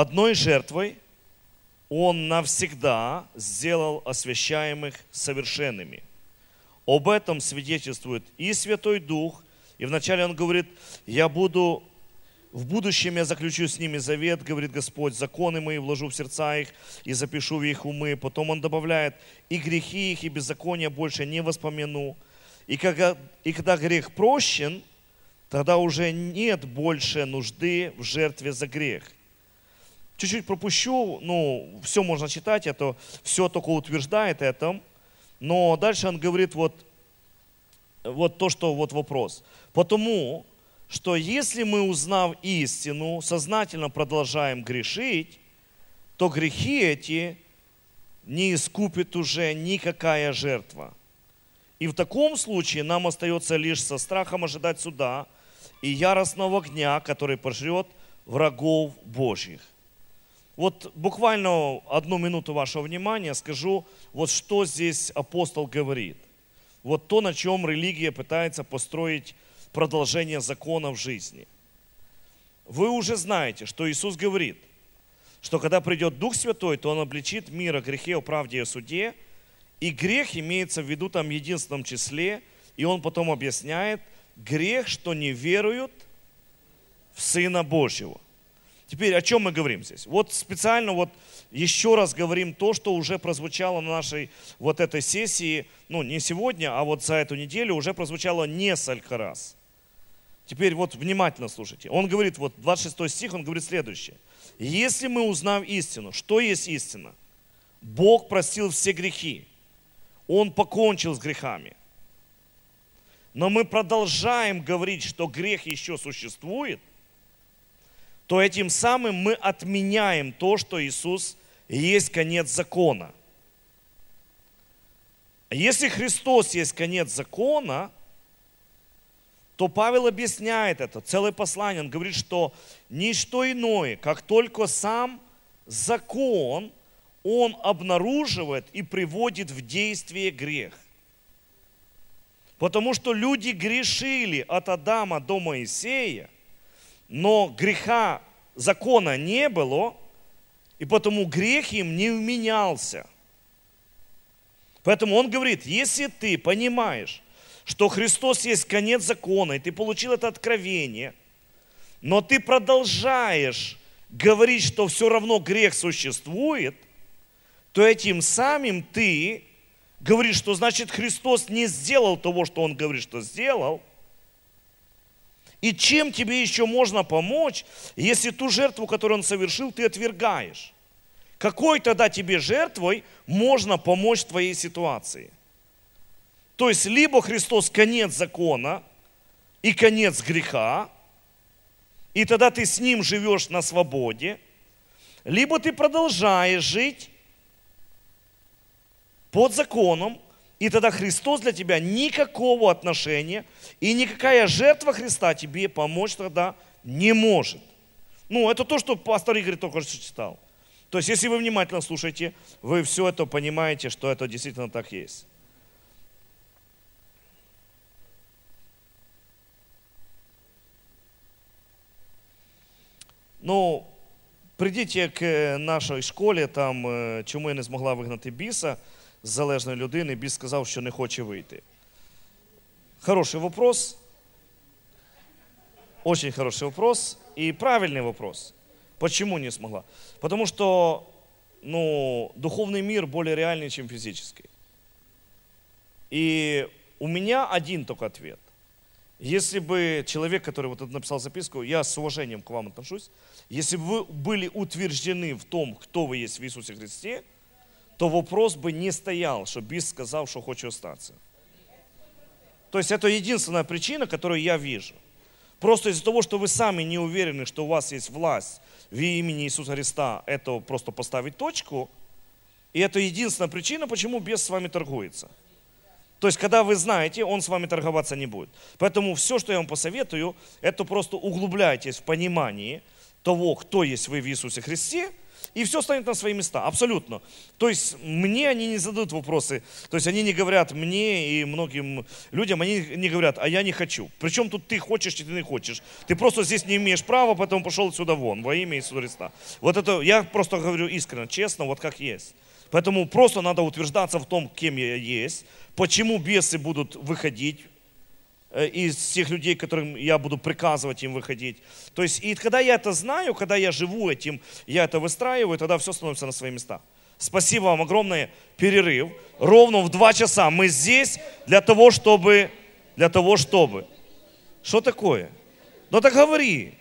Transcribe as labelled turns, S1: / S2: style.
S1: одной жертвой Он навсегда сделал освящаемых совершенными. Об этом свидетельствует и Святой Дух, и вначале он говорит, я буду в будущем я заключу с ними завет, говорит Господь, законы мои вложу в сердца их и запишу в их умы. Потом он добавляет, и грехи их, и беззакония больше не воспомяну. И когда, и когда грех прощен, тогда уже нет больше нужды в жертве за грех. Чуть-чуть пропущу, ну, все можно читать, это все только утверждает это. Но дальше он говорит вот, вот то, что вот вопрос. Потому что если мы, узнав истину, сознательно продолжаем грешить, то грехи эти не искупит уже никакая жертва. И в таком случае нам остается лишь со страхом ожидать суда и яростного огня, который пожрет врагов Божьих. Вот буквально одну минуту вашего внимания скажу, вот что здесь апостол говорит. Вот то, на чем религия пытается построить продолжение закона в жизни. Вы уже знаете, что Иисус говорит, что когда придет Дух Святой, то Он обличит мир о грехе, о правде и о суде, и грех имеется в виду там в единственном числе, и Он потом объясняет, грех, что не веруют в Сына Божьего. Теперь о чем мы говорим здесь? Вот специально вот еще раз говорим то, что уже прозвучало на нашей вот этой сессии, ну не сегодня, а вот за эту неделю уже прозвучало несколько раз. Теперь вот внимательно слушайте. Он говорит, вот 26 стих, он говорит следующее. Если мы узнаем истину, что есть истина? Бог простил все грехи. Он покончил с грехами. Но мы продолжаем говорить, что грех еще существует, то этим самым мы отменяем то, что Иисус есть конец закона. Если Христос есть конец закона, то Павел объясняет это, целое послание. Он говорит, что ничто иное, как только сам закон, он обнаруживает и приводит в действие грех. Потому что люди грешили от Адама до Моисея – но греха закона не было, и потому грех им не вменялся. Поэтому он говорит, если ты понимаешь, что Христос есть конец закона, и ты получил это откровение, но ты продолжаешь говорить, что все равно грех существует, то этим самым ты говоришь, что значит Христос не сделал того, что Он говорит, что сделал, и чем тебе еще можно помочь, если ту жертву, которую он совершил, ты отвергаешь? Какой тогда тебе жертвой можно помочь в твоей ситуации? То есть, либо Христос конец закона и конец греха, и тогда ты с ним живешь на свободе, либо ты продолжаешь жить под законом, и тогда Христос для тебя никакого отношения, и никакая жертва Христа тебе помочь тогда не может. Ну, это то, что пастор Игорь только что читал. То есть, если вы внимательно слушаете, вы все это понимаете, что это действительно так есть. Ну, придите к нашій школі, там, э, чому я не змогла вигнати біса – з залежної людини, біс сказав, що не хоче вийти. Хороший вопрос. Очень хороший вопрос и правильный вопрос. Почему не смогла? Потому что ну, духовный мир более реальный, чем физический. И у меня один только ответ. Если бы человек, который вот написал записку, я с уважением к вам отношусь, если бы вы были утверждены в том, кто вы есть в Иисусе Христе – то вопрос бы не стоял, что Бис сказал, что хочет остаться. То есть это единственная причина, которую я вижу. Просто из-за того, что вы сами не уверены, что у вас есть власть в имени Иисуса Христа, это просто поставить точку. И это единственная причина, почему бес с вами торгуется. То есть, когда вы знаете, он с вами торговаться не будет. Поэтому все, что я вам посоветую, это просто углубляйтесь в понимании того, кто есть вы в Иисусе Христе, и все станет на свои места, абсолютно. То есть мне они не задают вопросы, то есть они не говорят мне и многим людям, они не говорят, а я не хочу. Причем тут ты хочешь, и ты не хочешь. Ты просто здесь не имеешь права, поэтому пошел отсюда вон, во имя Иисуса Христа. Вот это, я просто говорю искренне, честно, вот как есть. Поэтому просто надо утверждаться в том, кем я есть, почему бесы будут выходить, из тех людей, которым я буду приказывать им выходить. То есть, и когда я это знаю, когда я живу этим, я это выстраиваю, тогда все становится на свои места. Спасибо вам огромное. Перерыв. Ровно в два часа мы здесь для того, чтобы... Для того, чтобы... Что такое? Ну так говори.